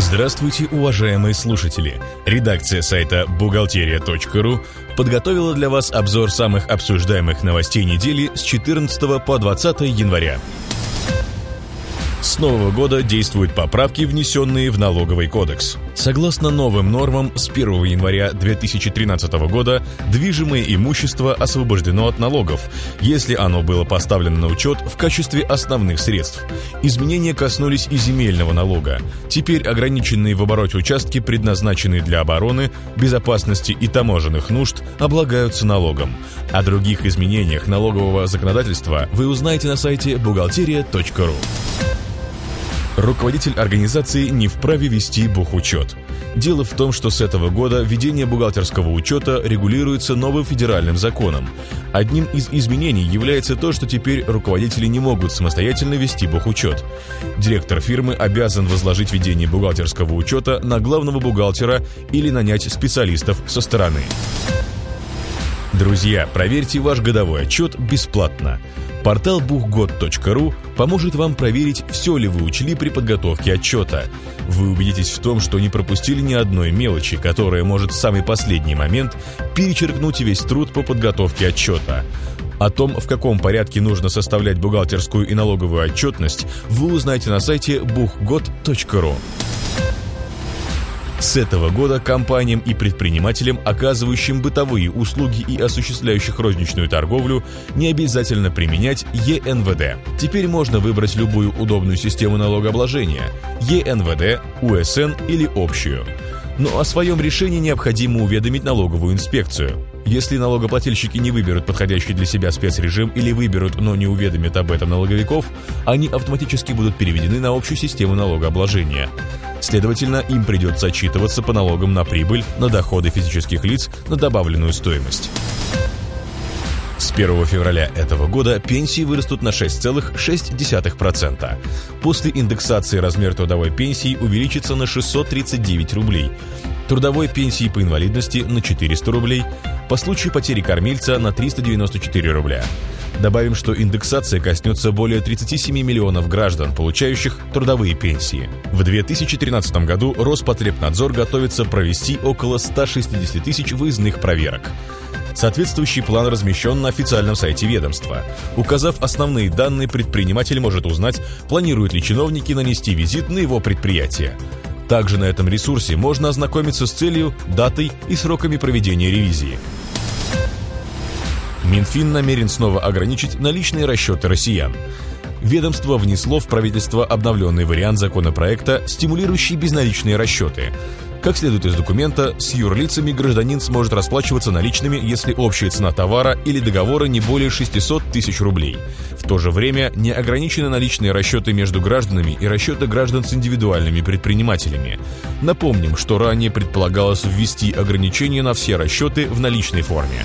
Здравствуйте, уважаемые слушатели! Редакция сайта «Бухгалтерия.ру» подготовила для вас обзор самых обсуждаемых новостей недели с 14 по 20 января. С нового года действуют поправки, внесенные в налоговый кодекс. Согласно новым нормам, с 1 января 2013 года движимое имущество освобождено от налогов, если оно было поставлено на учет в качестве основных средств. Изменения коснулись и земельного налога. Теперь ограниченные в обороте участки, предназначенные для обороны, безопасности и таможенных нужд, облагаются налогом. О других изменениях налогового законодательства вы узнаете на сайте бухгалтерия.ру. Руководитель организации не вправе вести бухучет. Дело в том, что с этого года ведение бухгалтерского учета регулируется новым федеральным законом. Одним из изменений является то, что теперь руководители не могут самостоятельно вести бухучет. Директор фирмы обязан возложить ведение бухгалтерского учета на главного бухгалтера или нанять специалистов со стороны. Друзья, проверьте ваш годовой отчет бесплатно. Портал бухгод.ру поможет вам проверить, все ли вы учли при подготовке отчета. Вы убедитесь в том, что не пропустили ни одной мелочи, которая может в самый последний момент перечеркнуть весь труд по подготовке отчета. О том, в каком порядке нужно составлять бухгалтерскую и налоговую отчетность, вы узнаете на сайте buchgod.ru. С этого года компаниям и предпринимателям, оказывающим бытовые услуги и осуществляющих розничную торговлю, не обязательно применять ЕНВД. Теперь можно выбрать любую удобную систему налогообложения – ЕНВД, УСН или общую. Но о своем решении необходимо уведомить налоговую инспекцию. Если налогоплательщики не выберут подходящий для себя спецрежим или выберут, но не уведомят об этом налоговиков, они автоматически будут переведены на общую систему налогообложения. Следовательно, им придется отчитываться по налогам на прибыль, на доходы физических лиц, на добавленную стоимость. С 1 февраля этого года пенсии вырастут на 6,6%. После индексации размер трудовой пенсии увеличится на 639 рублей, трудовой пенсии по инвалидности на 400 рублей, по случаю потери кормильца на 394 рубля. Добавим, что индексация коснется более 37 миллионов граждан, получающих трудовые пенсии. В 2013 году Роспотребнадзор готовится провести около 160 тысяч выездных проверок. Соответствующий план размещен на официальном сайте ведомства. Указав основные данные, предприниматель может узнать, планируют ли чиновники нанести визит на его предприятие. Также на этом ресурсе можно ознакомиться с целью, датой и сроками проведения ревизии. Минфин намерен снова ограничить наличные расчеты россиян. Ведомство внесло в правительство обновленный вариант законопроекта, стимулирующий безналичные расчеты. Как следует из документа, с юрлицами гражданин сможет расплачиваться наличными, если общая цена товара или договора не более 600 тысяч рублей. В то же время не ограничены наличные расчеты между гражданами и расчеты граждан с индивидуальными предпринимателями. Напомним, что ранее предполагалось ввести ограничения на все расчеты в наличной форме.